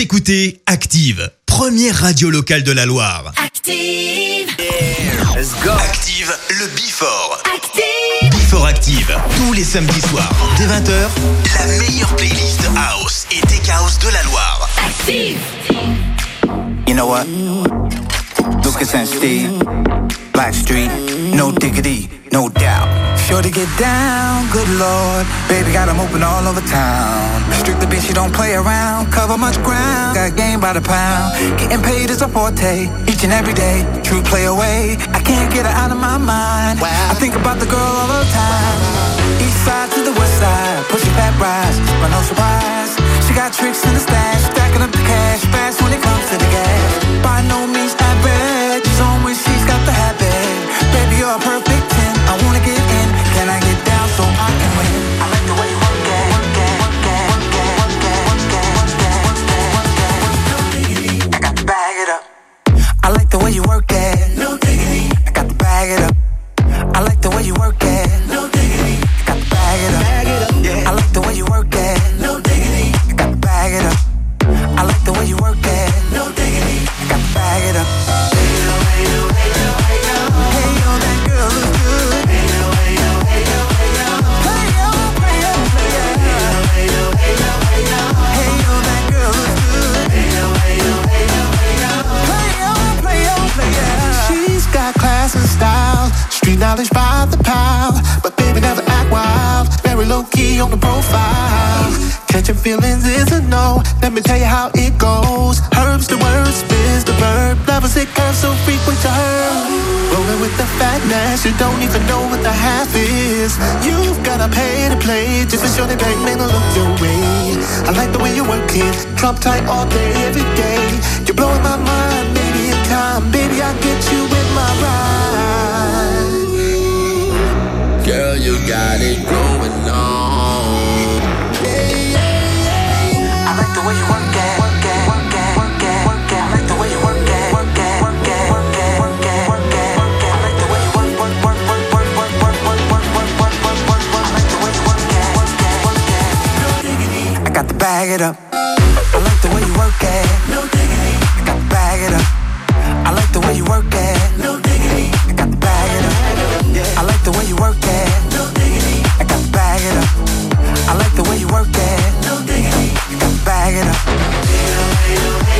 Vous écoutez Active, première radio locale de la Loire. Active. Let's go. Active, le Before. Active. Before Active, tous les samedis soirs, dès 20h, la meilleure playlist House et Tech House de la Loire. Active. You know what? Lucas and Steve, Blackstreet, no diggity, no doubt. Sure to get down, good lord. Baby got 'em open all over town. Strictly bitch, you don't play around. Cover much ground, got game by the pound. Getting paid is a forte, each and every day. True play away, I can't get her out of my mind. I think about the girl all the time. East side to the west side, pushing back rise, but no surprise. She got tricks in the stash, stacking up the cash, fast when it comes to the gas. By no means average, you're a perfect 10 I wanna get in. Can I get down so I can win? I like the way you work it Work work work work work work work work I got to bag it up. I like the way you work it. No diggity I got to bag it up. I like the way you work it. Knowledge by the pound. But baby never act wild, very low key on the profile. Catching feelings is a no. Let me tell you how it goes. Herbs the word, spins the verb. Lovers it curves so frequent to her. Rolling with the fatness, you don't even know what the half is. You've gotta pay to play just to show the bank man to look your way. I like the way you work it, drop tight all day, every day. You're blowing my mind, baby, in time, baby, I get you in my ride. Girl, you got it going on. I like the way you work it. Bag it up. I like the way you work it. No diggity. I got to bag it up. I like the way you work it. It up.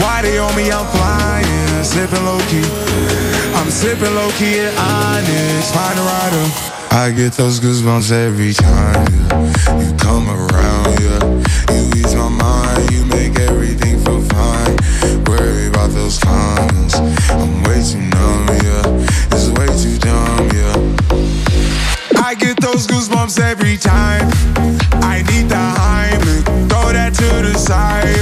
Why they on me? I'm flying, sipping low key. I'm sipping low key at Onyx, find a rider. I get those goosebumps every time you come around, yeah. You ease my mind, you make everything feel fine. Worry about those comments, I'm way too numb, yeah. It's way too dumb, yeah. I get those goosebumps every time. I need the Heimlich, throw that to the side.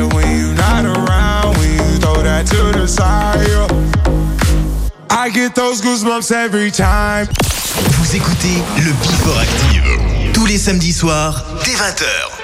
I get those goosebumps every time. Vous écoutez le Before Active. Tous les samedis soirs, dès 20h.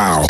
Wow.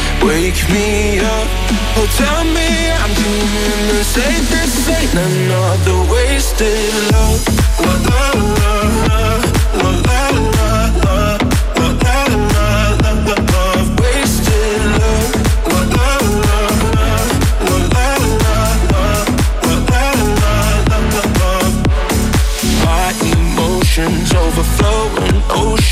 Wake me up. Oh, tell me I'm dreaming the same. This ain't another wasted love. La, la, la,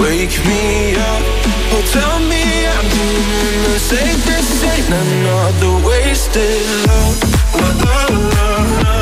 wake me up. Oh, tell me I'm doing the. This ain't another wasted love. La, la, la.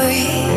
glory.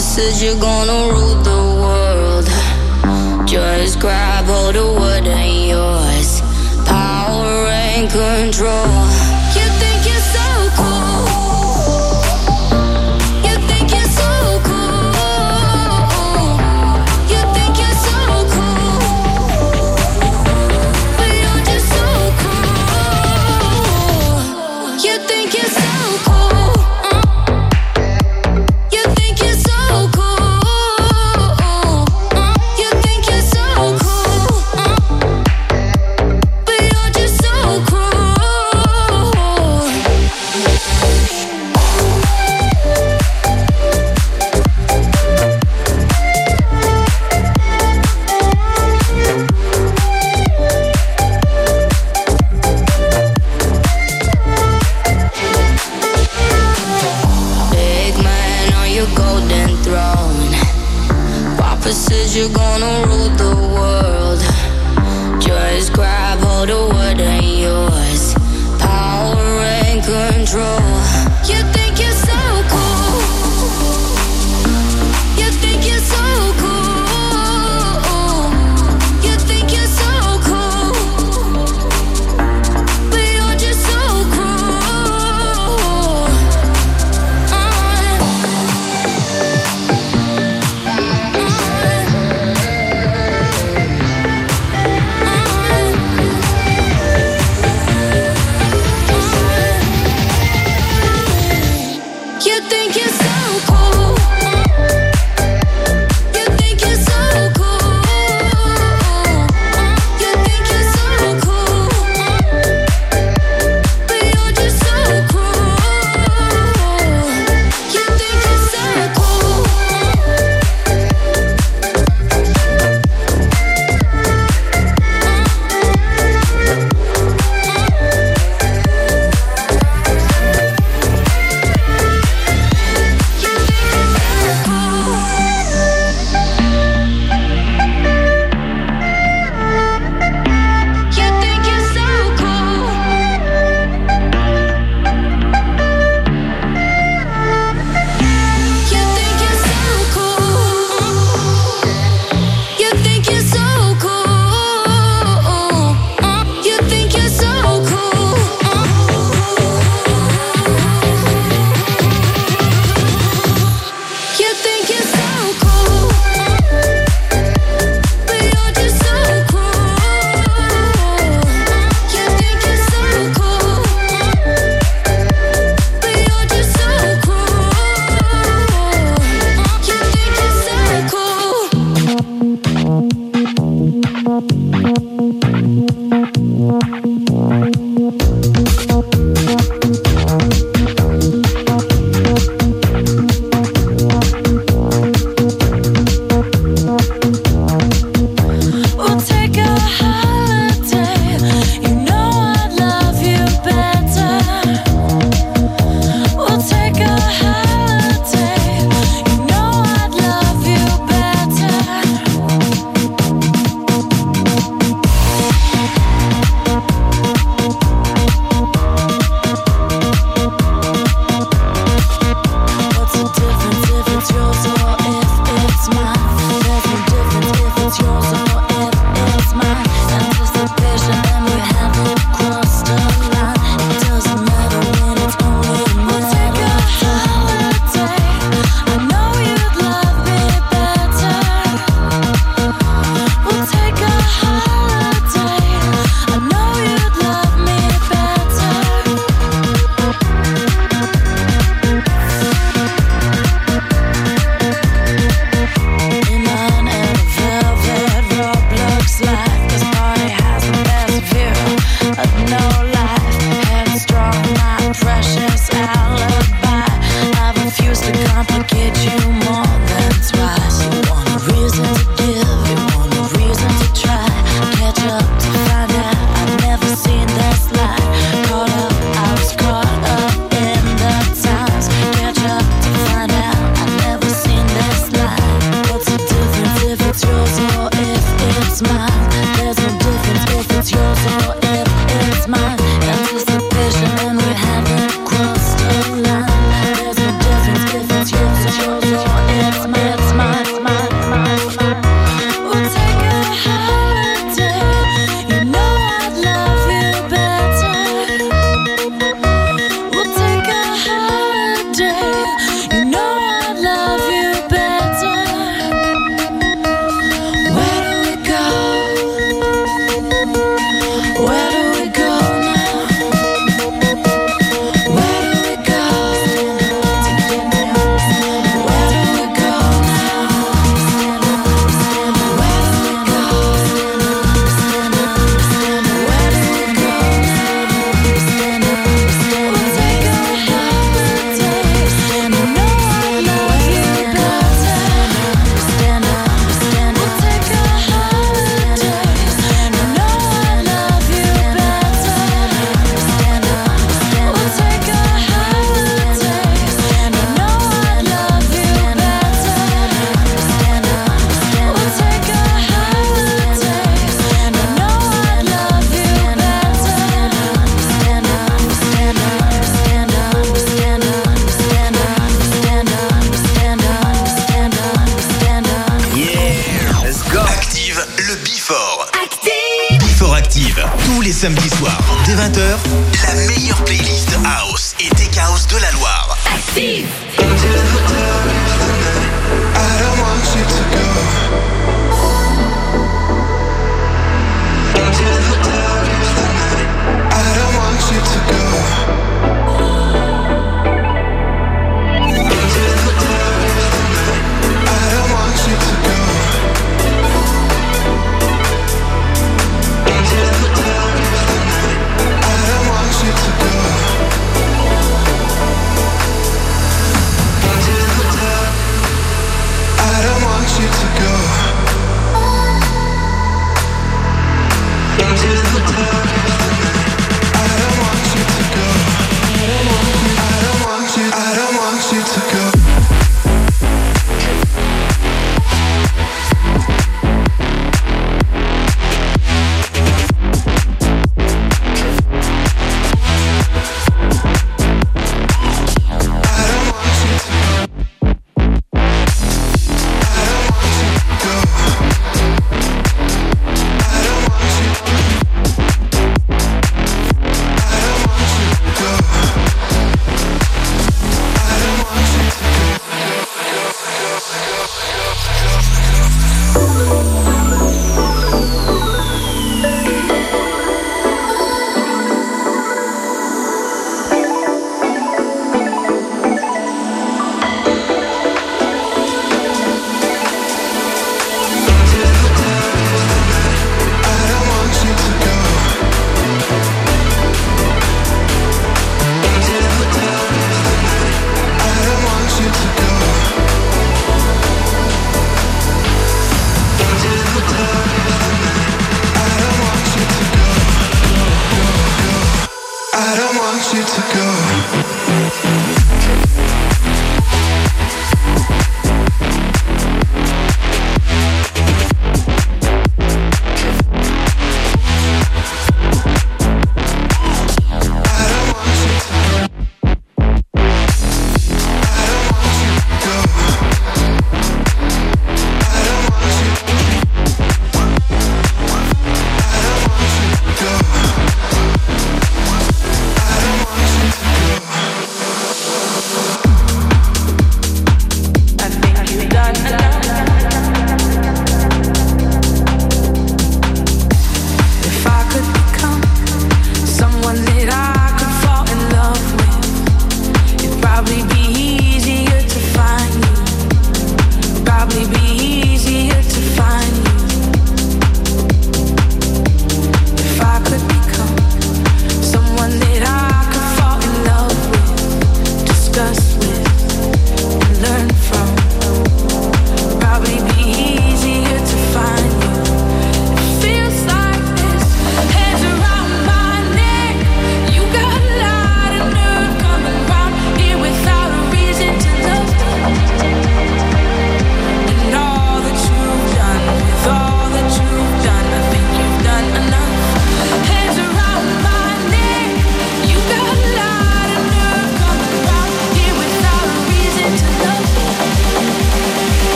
Says you're gonna rule the world. Just grab hold of what ain't yours. Power and control.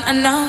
I know.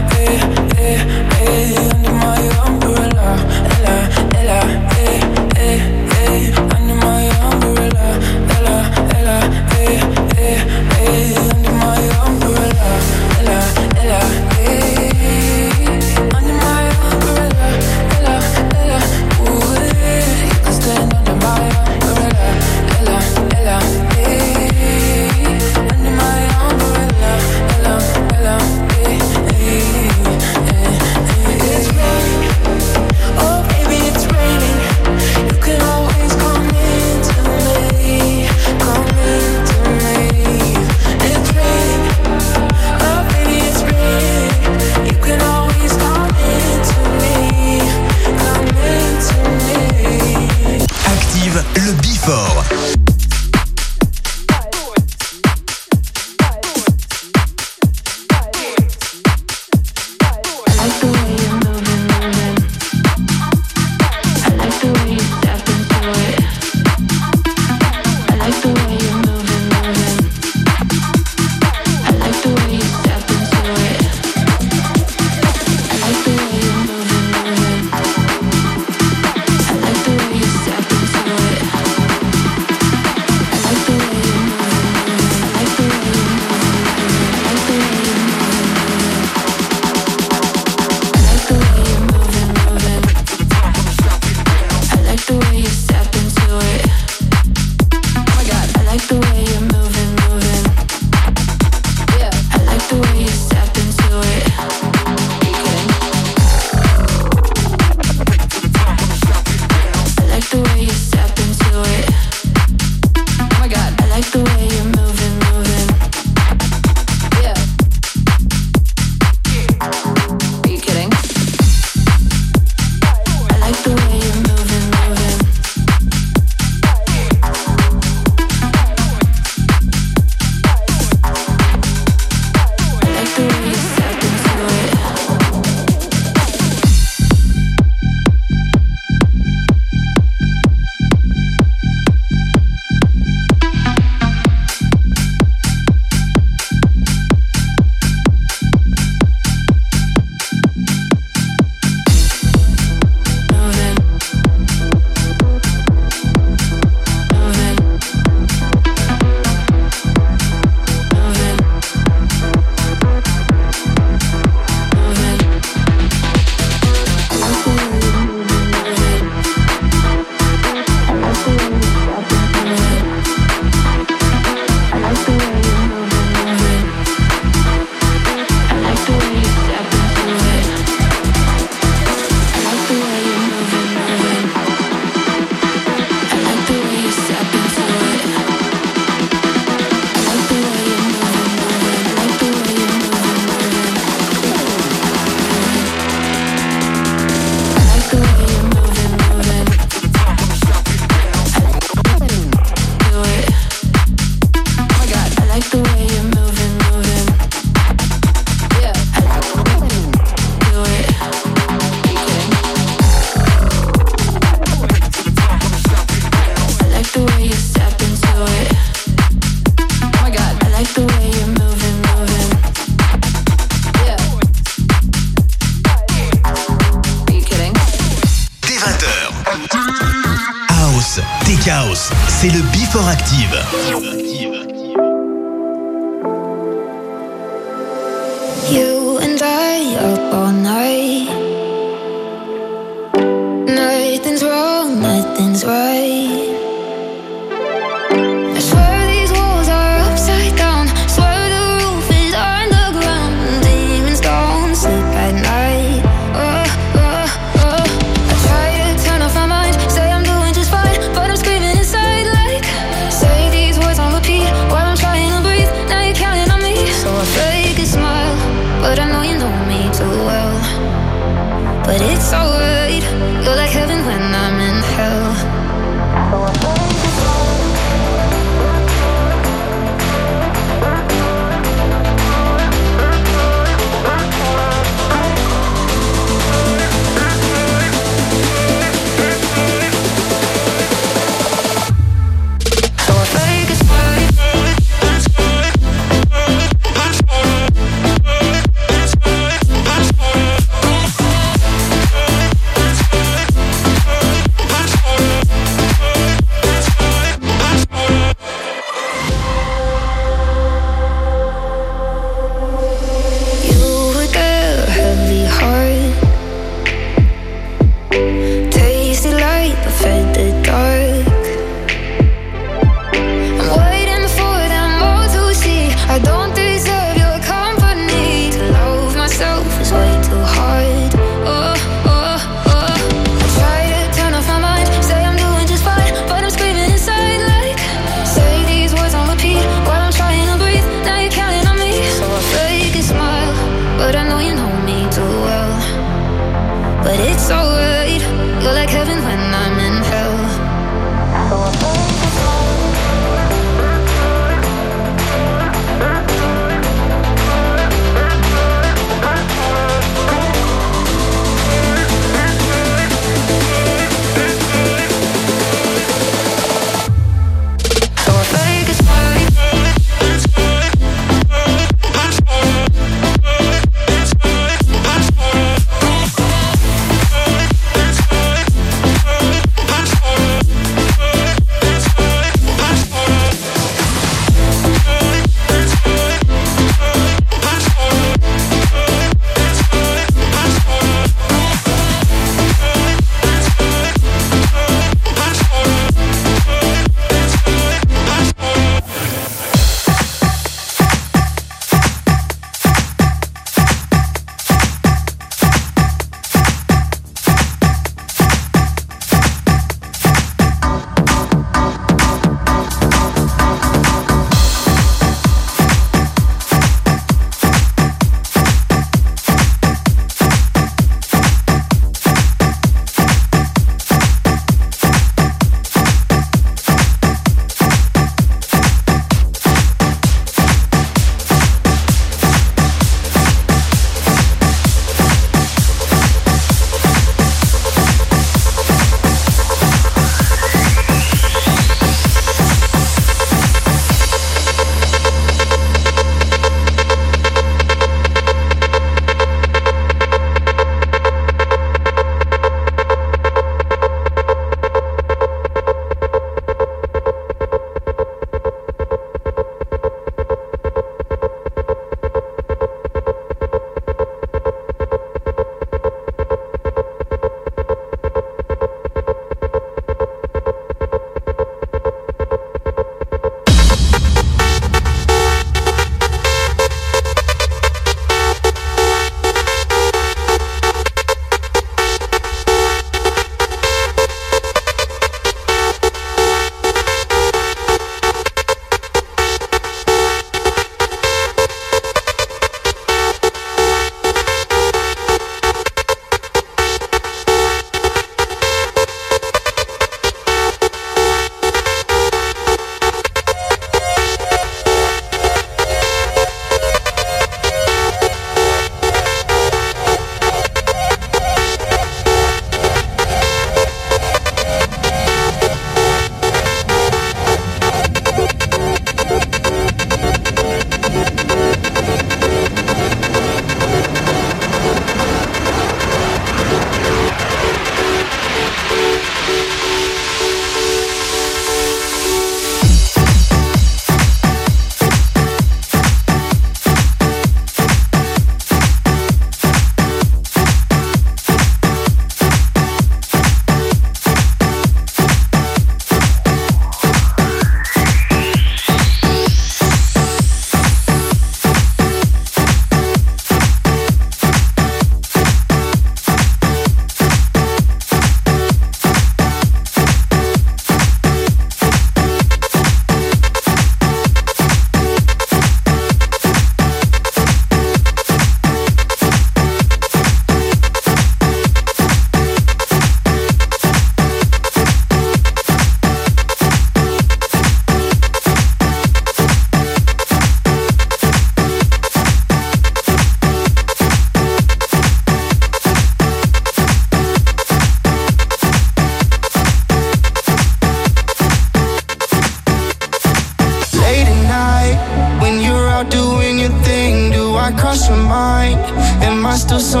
Still someone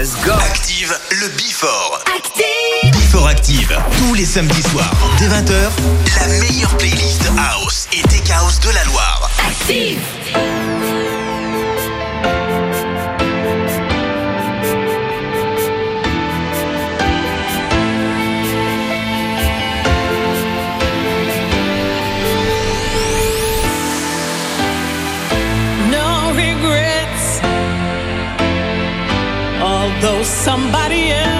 Let's go. Active le Before. Active. Before Active. Tous les samedis soirs, dès 20h, la meilleure playlist House et Tech House de la Loire. Active. somebody else.